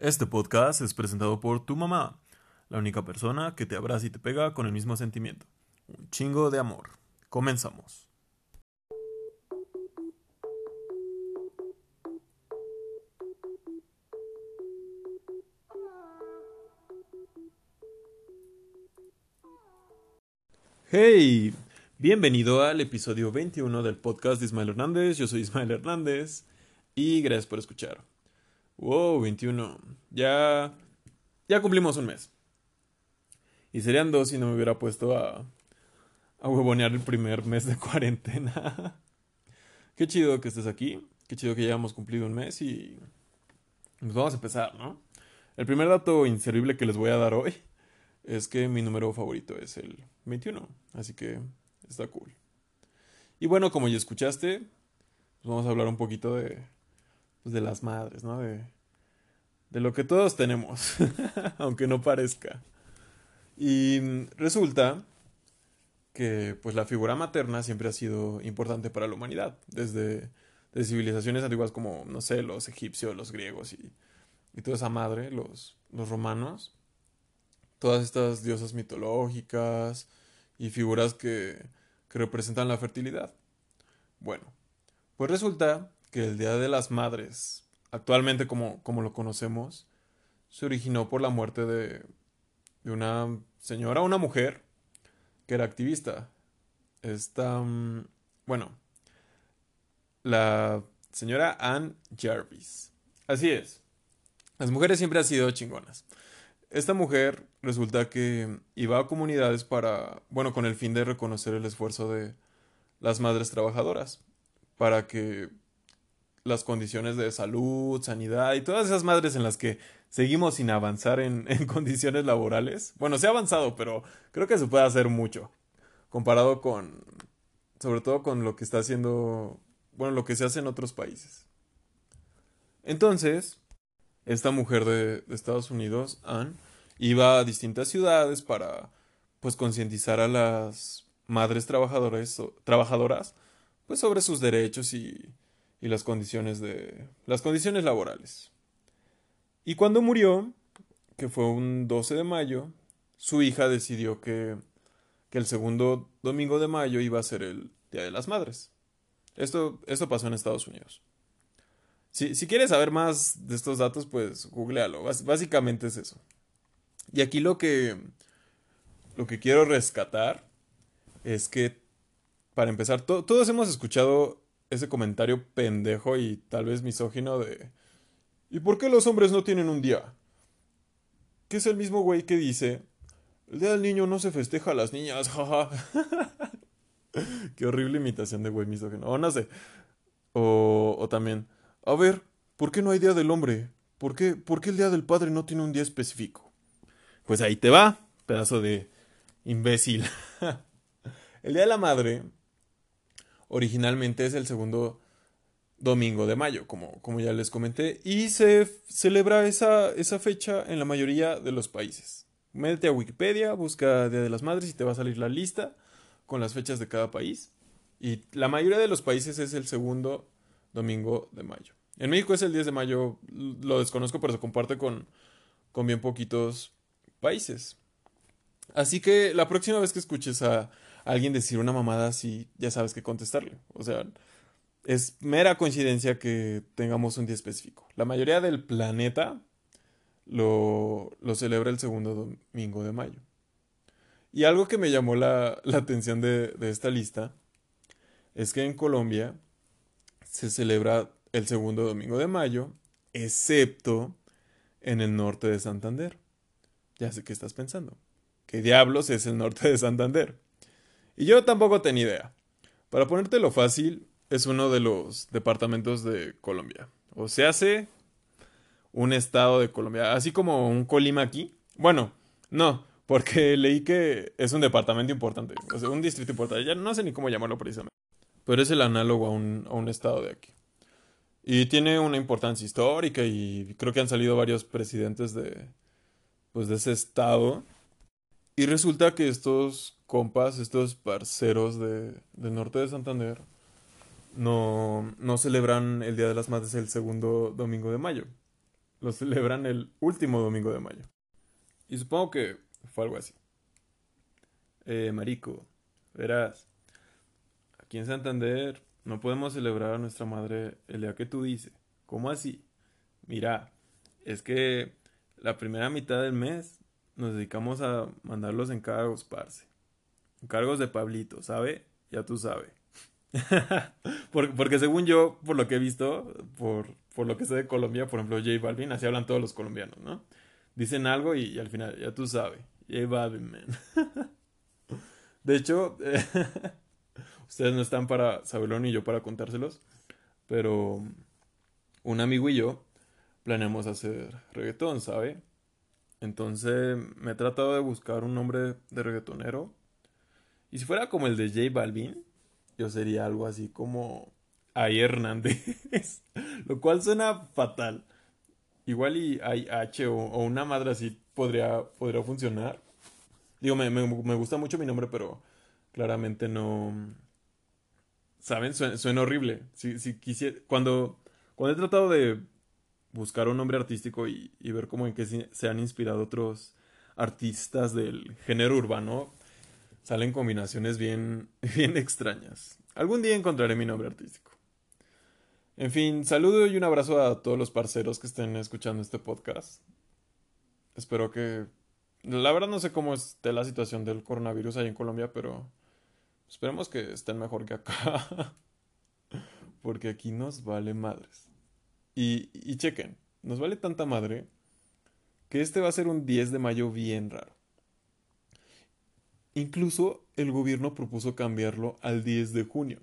Este podcast es presentado por tu mamá, la única persona que te abraza y te pega con el mismo sentimiento. Un chingo de amor. Comenzamos. Hey, bienvenido al episodio 21 del podcast de Ismael Hernández. Yo soy Ismael Hernández y gracias por escuchar. Wow, 21. Ya. Ya cumplimos un mes. Y serían dos si no me hubiera puesto a. a huevonear el primer mes de cuarentena. Qué chido que estés aquí. Qué chido que ya hemos cumplido un mes y. Pues vamos a empezar, ¿no? El primer dato inservible que les voy a dar hoy es que mi número favorito es el 21. Así que está cool. Y bueno, como ya escuchaste, pues vamos a hablar un poquito de pues, de las madres, ¿no? De, de lo que todos tenemos, aunque no parezca. Y resulta que pues la figura materna siempre ha sido importante para la humanidad, desde, civilizaciones antiguas como, no sé, los egipcios, los griegos y, y toda esa madre, los, los romanos, todas estas diosas mitológicas y figuras que, que representan la fertilidad. Bueno, pues resulta que el Día de las Madres, actualmente como, como lo conocemos, se originó por la muerte de, de una señora, una mujer, que era activista. Esta, mm, bueno, la señora Anne Jarvis. Así es. Las mujeres siempre han sido chingonas. Esta mujer resulta que iba a comunidades para, bueno, con el fin de reconocer el esfuerzo de las madres trabajadoras, para que las condiciones de salud, sanidad y todas esas madres en las que seguimos sin avanzar en, condiciones laborales. Bueno, se ha avanzado, pero creo que se puede hacer mucho comparado con, sobre todo con lo que está haciendo, bueno, lo que se hace en otros países. Entonces, esta mujer de, de Estados Unidos, Anne, iba a distintas ciudades para, pues, concientizar a las madres trabajadoras, trabajadoras, pues, sobre sus derechos y y las condiciones de las condiciones laborales. Y cuando murió, que fue un 12 de mayo, su hija decidió que, que el segundo domingo de mayo iba a ser el Día de las Madres. Esto, esto pasó en Estados Unidos. Si, si quieres saber más de estos datos, pues googlealo. básicamente es eso. Y aquí lo que, lo que quiero rescatar es que, para empezar, todos hemos escuchado ese comentario pendejo y tal vez misógino de ¿Y por qué los hombres no tienen un día? Que es el mismo güey que dice El día del niño no se festeja a las niñas, jaja. qué horrible imitación de güey misógino. O no sé. O, o también, a ver, ¿por qué no hay día del hombre? ¿Por qué, ¿Por qué el día del padre no tiene un día específico? Pues ahí te va, pedazo de imbécil. el día de la madre originalmente es el segundo domingo de mayo, como, como ya les comenté, y se celebra esa, esa fecha en la mayoría de los países. Métete a Wikipedia, busca Día de las Madres y te va a salir la lista con las fechas de cada país. Y la mayoría de los países es el segundo domingo de mayo. En México es el 10 de mayo, lo desconozco, pero se comparte con, con bien poquitos países. Así que la próxima vez que escuches a alguien decir una mamada así, ya sabes qué contestarle. O sea, es mera coincidencia que tengamos un día específico. La mayoría del planeta lo, lo celebra el segundo domingo de mayo. Y algo que me llamó la, la atención de, de esta lista es que en Colombia se celebra el segundo domingo de mayo, excepto en el norte de Santander. Ya sé qué estás pensando. ¿Qué diablos es el norte de Santander? Y yo tampoco tenía idea. Para ponértelo fácil, es uno de los departamentos de Colombia. O se hace un estado de Colombia, así como un Colima aquí. Bueno, no, porque leí que es un departamento importante, o sea, un distrito importante. Ya no sé ni cómo llamarlo precisamente. Pero es el análogo a un, a un estado de aquí. Y tiene una importancia histórica y creo que han salido varios presidentes de, pues, de ese estado. Y resulta que estos compas, estos parceros de, del norte de Santander, no, no celebran el Día de las Madres el segundo domingo de mayo. lo celebran el último domingo de mayo. Y supongo que fue algo así. Eh, marico, verás, aquí en Santander no podemos celebrar a nuestra madre el día que tú dices. ¿Cómo así? Mira, es que la primera mitad del mes nos dedicamos a mandar los encargos, parce. Encargos de Pablito, ¿sabe? Ya tú sabes. porque, según yo, por lo que he visto, por, por lo que sé de Colombia, por ejemplo, J Balvin, así hablan todos los colombianos, ¿no? Dicen algo y, al final, ya tú sabes. J Balvin, man. de hecho, ustedes no están para saberlo ni yo para contárselos, pero un amigo y yo planeamos hacer reggaetón, ¿sabe? Entonces me he tratado de buscar un nombre de reggaetonero. Y si fuera como el de J Balvin, yo sería algo así como Ay Hernández. Lo cual suena fatal. Igual y hay H o, una madre así podría, podría funcionar. Digo, me, me, gusta mucho mi nombre, pero claramente no. ¿Saben? Suena, horrible. Si, si quisiera. Cuando, cuando he tratado de buscar un nombre artístico y, ver cómo en qué se han inspirado otros artistas del género urbano, salen combinaciones bien, bien extrañas. Algún día encontraré mi nombre artístico. En fin, saludo y un abrazo a todos los parceros que estén escuchando este podcast. Espero que... La verdad no sé cómo esté la situación del coronavirus ahí en Colombia, pero esperemos que estén mejor que acá. Porque aquí nos vale madres. Y, chequen, nos vale tanta madre que este va a ser un 10 de mayo bien raro. Incluso el gobierno propuso cambiarlo al 10 de junio,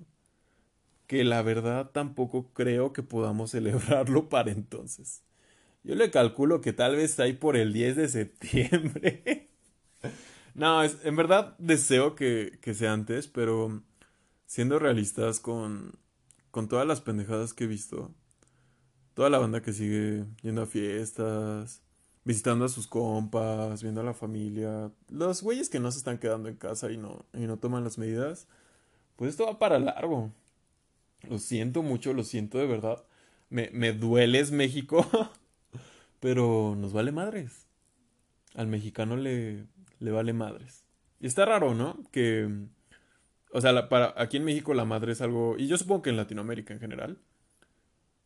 que la verdad tampoco creo que podamos celebrarlo para entonces. Yo le calculo que tal vez ahí por el 10 de septiembre. no, es, en verdad deseo que, que sea antes, pero siendo realistas con, con todas las pendejadas que he visto, toda la banda que sigue yendo a fiestas, visitando a sus compas, viendo a la familia, los güeyes que no se están quedando en casa y no, y no toman las medidas, pues esto va para largo. Lo siento mucho, lo siento de verdad. Me, me dueles México, pero nos vale madres. Al mexicano le, le vale madres. Y está raro, ¿no? Que, o sea, para, aquí en México la madre es algo, y yo supongo que en Latinoamérica en general,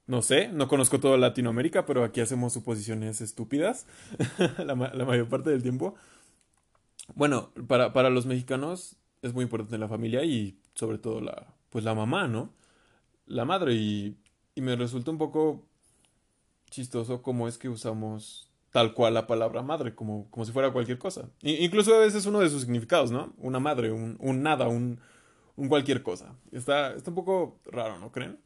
no sé, no conozco toda Latinoamérica, pero aquí hacemos suposiciones estúpidas la, mayor parte del tiempo. Bueno, para, para, los mexicanos es muy importante la familia y sobre todo la, pues la mamá, ¿no? La madre y, y me resulta un poco chistoso cómo es que usamos tal cual la palabra madre, como, como si fuera cualquier cosa. incluso a veces uno de sus significados, ¿no? Una madre, un, un nada, un, un cualquier cosa. Está, está un poco raro, ¿no creen?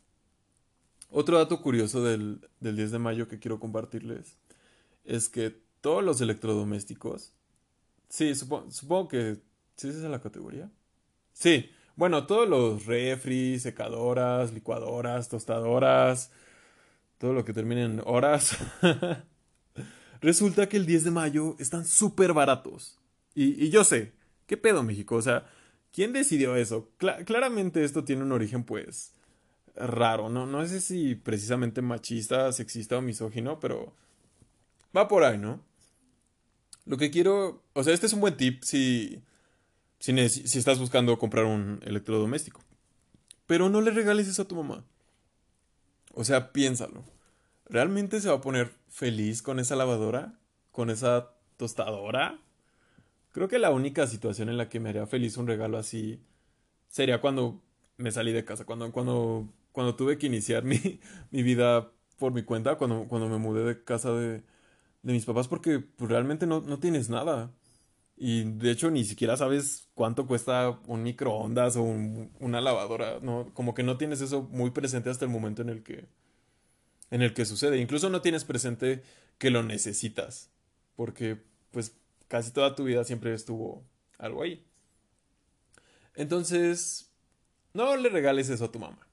Otro dato curioso del, 10 de mayo que quiero compartirles es que todos los electrodomésticos, sí, supongo que, ¿sí es esa la categoría? Sí, bueno, todos los refri, secadoras, licuadoras, tostadoras, todo lo que termine en horas, resulta que el 10 de mayo están súper baratos. Y, y, yo sé, ¿qué pedo México? O sea, ¿quién decidió eso? claramente esto tiene un origen pues raro, ¿no? No sé si precisamente machista, sexista o misógino, pero va por ahí, ¿no? Lo que quiero, o sea, este es un buen tip si, si, si estás buscando comprar un electrodoméstico. Pero no le regales eso a tu mamá. O sea, piénsalo. ¿Realmente se va a poner feliz con esa lavadora? ¿Con esa tostadora? Creo que la única situación en la que me haría feliz un regalo así sería cuando me salí de casa, cuando, cuando cuando tuve que iniciar mi, mi vida por mi cuenta, cuando, cuando me mudé de casa de, de mis papás, porque pues, realmente no, no tienes nada. Y de hecho ni siquiera sabes cuánto cuesta un microondas o una lavadora, ¿no? Como que no tienes eso muy presente hasta el momento en el que en el que sucede. Incluso no tienes presente que lo necesitas, porque pues casi toda tu vida siempre estuvo algo ahí. Entonces, no le regales eso a tu mamá.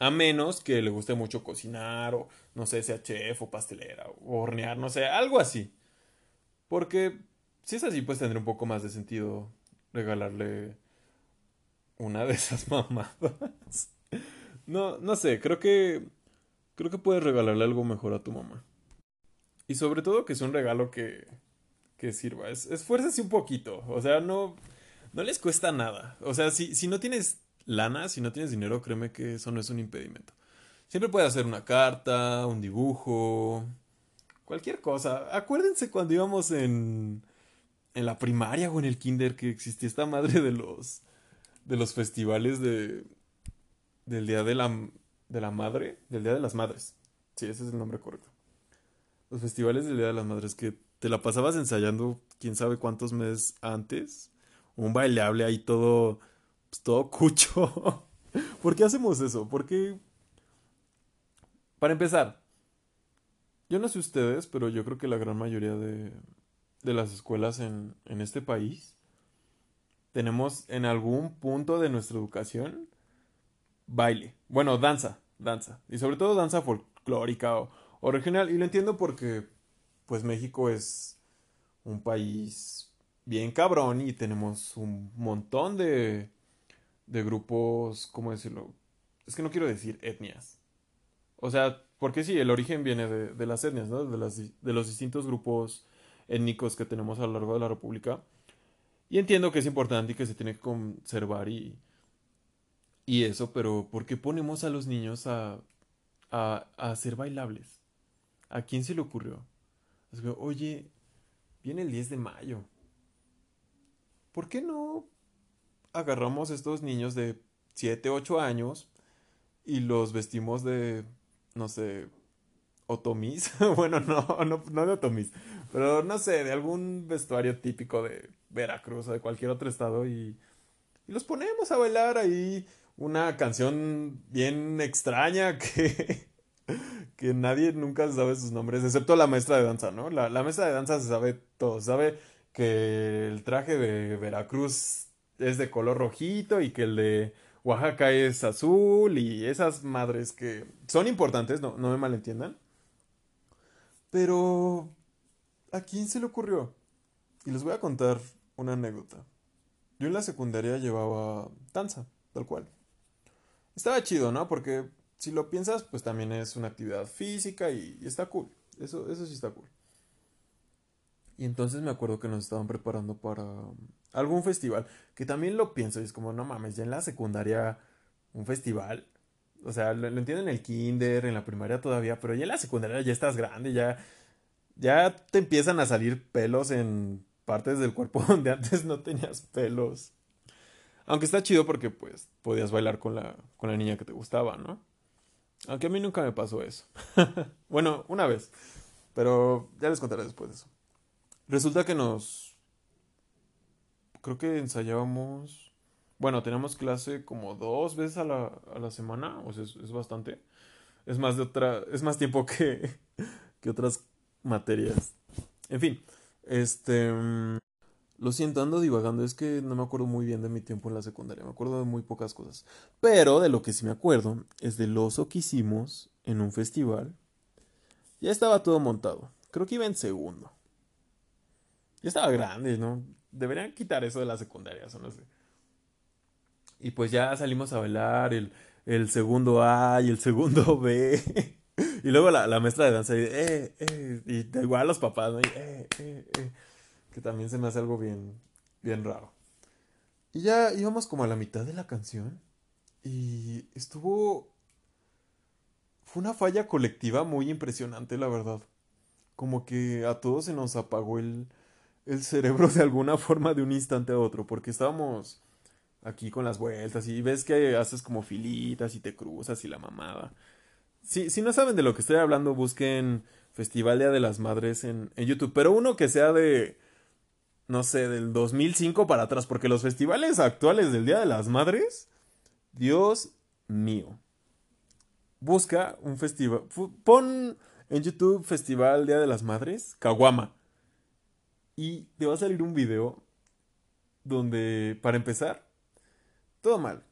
A menos que le guste mucho cocinar o no sé, sea chef o pastelera o hornear, no sé, algo así. Porque si es así, pues tendría un poco más de sentido regalarle una de esas mamadas. No, no sé, creo que creo que puedes regalarle algo mejor a tu mamá. Y sobre todo que es un regalo que, que sirva. Es, un poquito. O sea, no, no les cuesta nada. O sea, si, si no tienes lana, si no tienes dinero, créeme que eso no es un impedimento. Siempre puedes hacer una carta, un dibujo, cualquier cosa. Acuérdense cuando íbamos en, en la primaria o en el kinder que existía esta madre de los, de los festivales de, del Día de la, de la Madre, del Día de las Madres. Sí, ese es el nombre correcto. Los festivales del Día de las Madres que te la pasabas ensayando quién sabe cuántos meses antes. Un bailable ahí todo, pues, todo cucho. ¿Por qué hacemos eso? Porque, para empezar, yo no sé ustedes, pero yo creo que la gran mayoría de, de las escuelas en, en este país tenemos en algún punto de nuestra educación baile. Bueno, danza, danza. Y sobre todo danza folclórica o, o regional. Y lo entiendo porque, pues México es un país bien cabrón y tenemos un montón de, de grupos, ¿cómo decirlo? Es que no quiero decir etnias. O sea, porque sí, el origen viene de, de las etnias, ¿no? De, las, de los distintos grupos étnicos que tenemos a lo largo de la República. Y entiendo que es importante y que se tiene que conservar y, y eso, pero ¿por qué ponemos a los niños a, a, a hacer bailables? ¿A quién se le ocurrió? Oye, viene el 10 de mayo. ¿Por qué no agarramos estos niños de 7, 8 años y los vestimos de, no sé, otomis? bueno, no, no, no de otomis, pero no sé, de algún vestuario típico de Veracruz o de cualquier otro estado y, y los ponemos a bailar ahí una canción bien extraña que, que nadie nunca sabe sus nombres, excepto la maestra de danza, ¿no? La, la maestra de danza se sabe todo, sabe que el traje de Veracruz es de color rojito y que el de Oaxaca es azul y esas madres que son importantes, no, no me malentiendan. Pero, ¿a quién se le ocurrió? Y les voy a contar una anécdota. Yo en la secundaria llevaba danza, tal cual estaba chido, ¿no? Porque si lo piensas, pues también es una actividad física y, está cool. Eso, eso sí está cool. Y entonces me acuerdo que nos estaban preparando para algún festival. Que también lo pienso y es como, no mames, ya en la secundaria un festival. O sea, lo, entiendo en el kinder, en la primaria todavía, pero ya en la secundaria ya estás grande, ya, ya te empiezan a salir pelos en partes del cuerpo donde antes no tenías pelos. Aunque está chido porque pues podías bailar con la, con la niña que te gustaba, ¿no? Aunque a mí nunca me pasó eso. bueno, una vez. Pero ya les contaré después de eso. Resulta que nos... Creo que ensayábamos... Bueno, teníamos clase como dos veces a la, a la semana. O sea, es, es, bastante. Es más de otra... Es más tiempo que, que otras materias. En fin. Este... Lo siento, ando divagando, es que no me acuerdo muy bien de mi tiempo en la secundaria, me acuerdo de muy pocas cosas. Pero de lo que sí me acuerdo es del oso que hicimos en un festival. Ya estaba todo montado, creo que iba en segundo. Ya estaba grande, ¿no? Deberían quitar eso de la secundaria, eso no sé. Y pues ya salimos a bailar el, el segundo A y el segundo B. y luego la, la maestra de danza y, eh, eh, y igual los papás, ¿no? eh, eh, eh que también se me hace algo bien, bien raro. Y ya íbamos como a la mitad de la canción y estuvo... Fue una falla colectiva muy impresionante, la verdad. Como que a todos se nos apagó el, el cerebro de alguna forma de un instante a otro, porque estábamos aquí con las vueltas y ves que haces como filitas y te cruzas y la mamada. Si, si no saben de lo que estoy hablando, busquen Festival Día de las Madres en, en YouTube, pero uno que sea de no sé, del 2005 para atrás, porque los festivales actuales del Día de las Madres, Dios mío. Busca un festival, pon en YouTube Festival Día de las Madres, Kawama. Y te va a salir un video donde, para empezar, todo mal.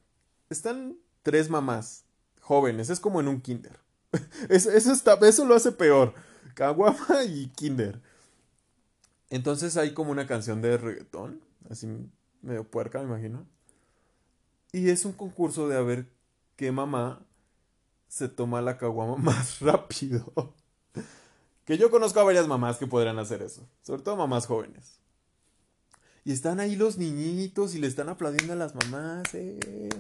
Están tres mamás jóvenes, es como en un kinder. eso, está, eso lo hace peor. Kawama y kinder. Entonces hay como una canción de reggaetón, así medio puerca, me imagino. Y es un concurso de a ver qué mamá se toma la caguama más rápido. Que yo conozco a varias mamás que podrían hacer eso. Sobre todo mamás jóvenes. Y están ahí los niñitos y le están aplaudiendo a las mamás. Eh.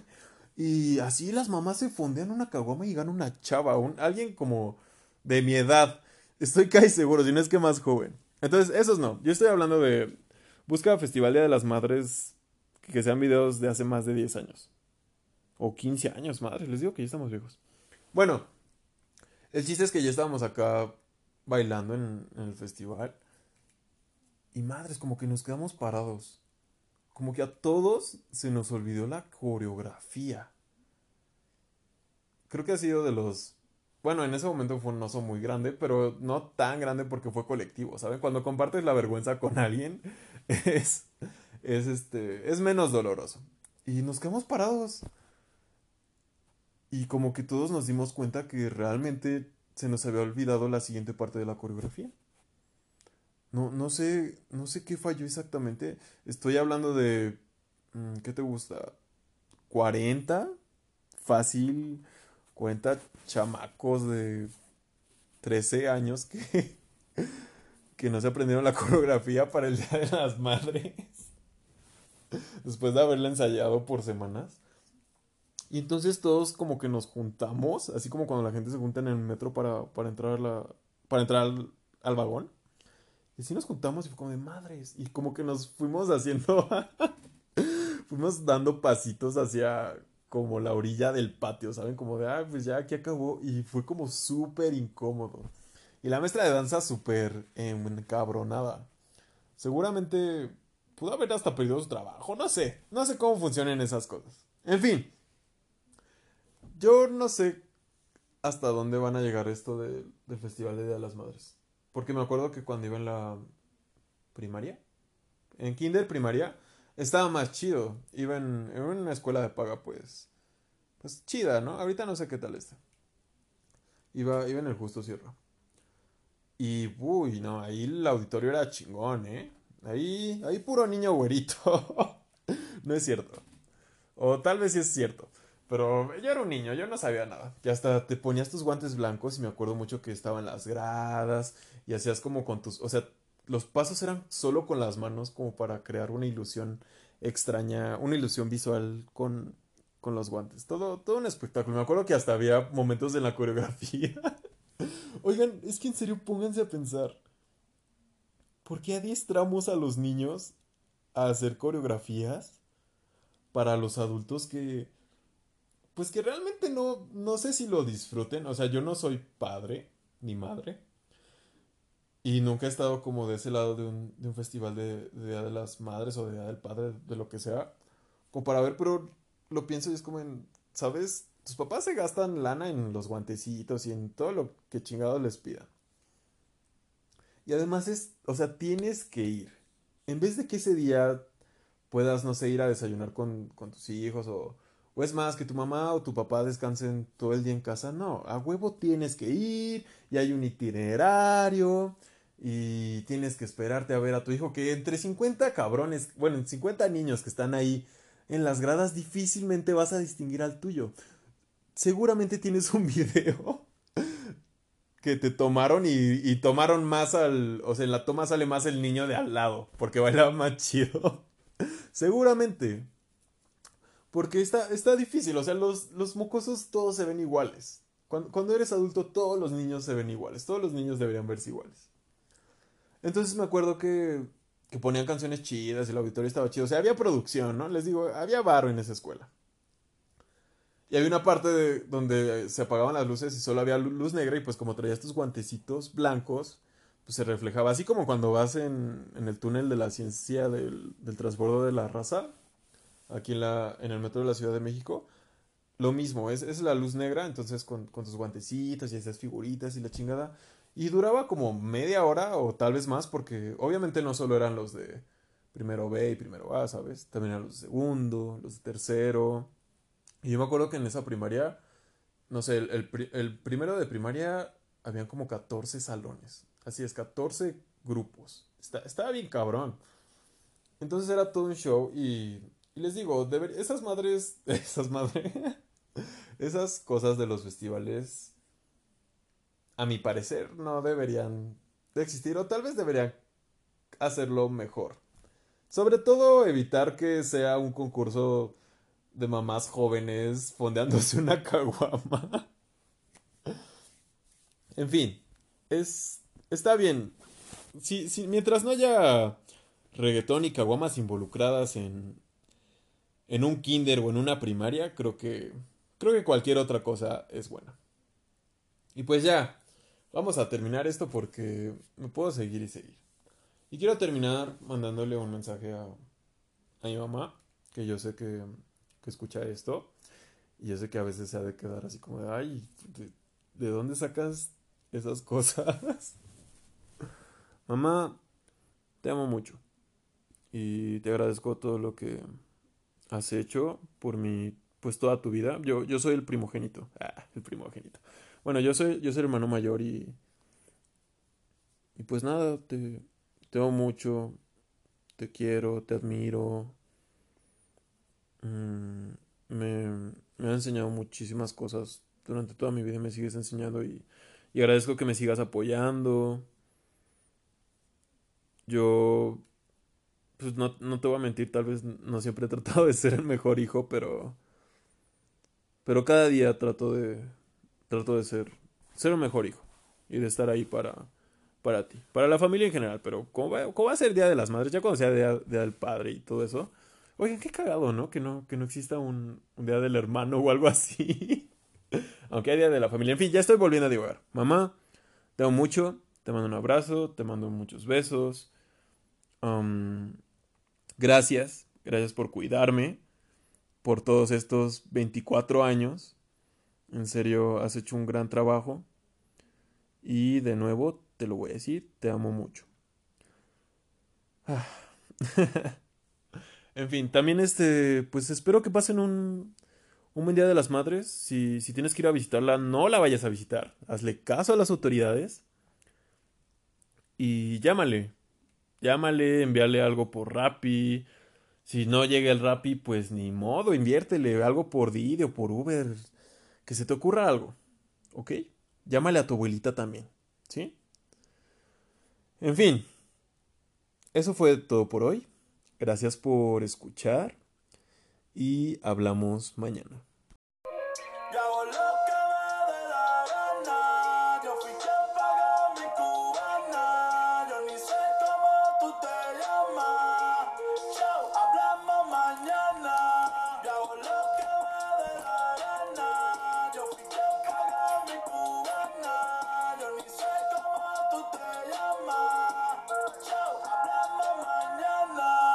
Y así las mamás se fondean una caguama y ganan una chava. Un, alguien como de mi edad. Estoy casi seguro, si no es que más joven. Entonces, esos no. Yo estoy hablando de. Busca Festival Día de las Madres que sean videos de hace más de 10 años. O 15 años, madre. Les digo que ya estamos viejos. Bueno, el chiste es que ya estábamos acá bailando en, el festival. Y madres, como que nos quedamos parados. Como que a todos se nos olvidó la coreografía. Creo que ha sido de los... Bueno, en ese momento fue un oso muy grande, pero no tan grande porque fue colectivo, ¿saben? Cuando compartes la vergüenza con alguien, es, es, este, es menos doloroso. Y nos quedamos parados. Y como que todos nos dimos cuenta que realmente se nos había olvidado la siguiente parte de la coreografía. No, no sé, no sé qué falló exactamente. Estoy hablando de, mm, ¿qué te gusta? 40, fácil, 40 chamacos de 13 años que, que no se aprendieron la coreografía para el Día de las Madres. Después de haberla ensayado por semanas. Y entonces todos como que nos juntamos, así como cuando la gente se junta en el metro para, para entrar, la, para entrar al, vagón. Y así nos juntamos y fue como de madres. Y como que nos fuimos haciendo, fuimos dando pasitos hacia como la orilla del patio, ¿saben? Como de, ah, pues ya aquí acabó. Y fue como súper incómodo. Y la maestra de danza súper encabronada. Seguramente pudo haber hasta perdido su trabajo, no sé. No sé cómo funcionan esas cosas. En fin. Yo no sé hasta dónde van a llegar esto del Festival de Día de las Madres. Porque me acuerdo que cuando iba en la primaria, en kinder primaria, estaba más chido. Iba en, una escuela de paga, pues, pues chida, ¿no? Ahorita no sé qué tal está. Iba, iba en el Justo Sierra. Y, uy, no, ahí el auditorio era chingón, ¿eh? Ahí, ahí puro niño güerito. no es cierto. O tal vez sí es cierto. Pero yo era un niño, yo no sabía nada. Y hasta te ponías tus guantes blancos y me acuerdo mucho que estaban las gradas y hacías como con tus... O sea, los pasos eran solo con las manos como para crear una ilusión extraña, una ilusión visual con, con los guantes. Todo, todo un espectáculo. Me acuerdo que hasta había momentos en la coreografía. Oigan, es que en serio pónganse a pensar. ¿Por qué adiestramos a los niños a hacer coreografías para los adultos que pues que realmente no, no sé si lo disfruten. O sea, yo no soy padre ni madre. Y nunca he estado como de ese lado de un, de un festival de, Día de las Madres o de Día del Padre, de lo que sea. Como para ver, pero lo pienso y es como en, ¿sabes? Tus papás se gastan lana en los guantecitos y en todo lo que chingados les pidan. Y además es, o sea, tienes que ir. En vez de que ese día puedas, no sé, ir a desayunar con, con tus hijos o o es más, que tu mamá o tu papá descansen todo el día en casa. No, a huevo tienes que ir y hay un itinerario y tienes que esperarte a ver a tu hijo que entre 50 cabrones, bueno, 50 niños que están ahí en las gradas difícilmente vas a distinguir al tuyo. Seguramente tienes un video que te tomaron y, y tomaron más al, o sea, en la toma sale más el niño de al lado porque bailaba más chido. Seguramente. Porque está, está difícil, o sea, los, los mocosos todos se ven iguales. Cuando, eres adulto, todos los niños se ven iguales. Todos los niños deberían verse iguales. Entonces me acuerdo que, que ponían canciones chidas y el auditorio estaba chido. O sea, había producción, ¿no? Les digo, había barro en esa escuela. Y había una parte de, donde se apagaban las luces y solo había luz negra y pues como traías tus guantecitos blancos, pues se reflejaba. Así como cuando vas en, en el túnel de la ciencia del, del transbordo de la raza aquí en, la, en el metro de la Ciudad de México. Lo mismo, es, es la luz negra, entonces con, con tus guantecitos y esas figuritas y la chingada. Y duraba como media hora o tal vez más, porque obviamente no solo eran los de primero B y primero A, ¿sabes? También eran los de segundo, los de tercero. Y yo me acuerdo que en esa primaria, no sé, el, el, primero de primaria habían como 14 salones. Así es, 14 grupos. Está, estaba bien cabrón. Entonces era todo un show y y les digo, esas madres, esas madres, esas cosas de los festivales, a mi parecer, no deberían de existir o tal vez deberían hacerlo mejor. Sobre todo evitar que sea un concurso de mamás jóvenes fondeándose una caguama. En fin, es está bien. Si, si, mientras no haya reggaetón y caguamas involucradas en en un kinder o en una primaria, creo que creo que cualquier otra cosa es buena. Y pues ya, vamos a terminar esto porque me puedo seguir y seguir. Y quiero terminar mandándole un mensaje a, mi mamá, que yo sé que, que, escucha esto. Y yo sé que a veces se ha de quedar así como de, ay, ¿de, de dónde sacas esas cosas? Mamá, te amo mucho. Y te agradezco todo lo que has hecho por mi, pues toda tu vida. Yo, yo soy el primogénito. Ah, el primogénito. Bueno, yo soy, yo soy el hermano mayor y, y pues nada, te, te amo mucho, te quiero, te admiro. Mm, me, me ha enseñado muchísimas cosas durante toda mi vida y me sigues enseñando y, y agradezco que me sigas apoyando. Yo, pues no, no, te voy a mentir, tal vez no siempre he tratado de ser el mejor hijo, pero, pero cada día trato de, trato de ser, ser el mejor hijo y de estar ahí para, para ti, para la familia en general, pero ¿cómo va, va a ser el Día de las Madres? Ya cuando sea Día, día del Padre y todo eso. Oigan, qué cagado, ¿no? Que no, que no exista un, un Día del Hermano o algo así. Aunque hay Día de la Familia. En fin, ya estoy volviendo a divagar. Mamá, te amo mucho, te mando un abrazo, te mando muchos besos. Um, gracias, gracias por cuidarme por todos estos 24 años. En serio, has hecho un gran trabajo. Y de nuevo, te lo voy a decir, te amo mucho. Ah. en fin, también este, pues espero que pasen un, un buen día de las madres. Si, si tienes que ir a visitarla, no la vayas a visitar. Hazle caso a las autoridades. Y llámale. Llámale, envíale algo por Rappi. Si no llega el Rappi, pues ni modo, inviértele algo por Didi o por Uber. Que se te ocurra algo. ¿Ok? Llámale a tu abuelita también. ¿Sí? En fin, eso fue todo por hoy. Gracias por escuchar y hablamos mañana.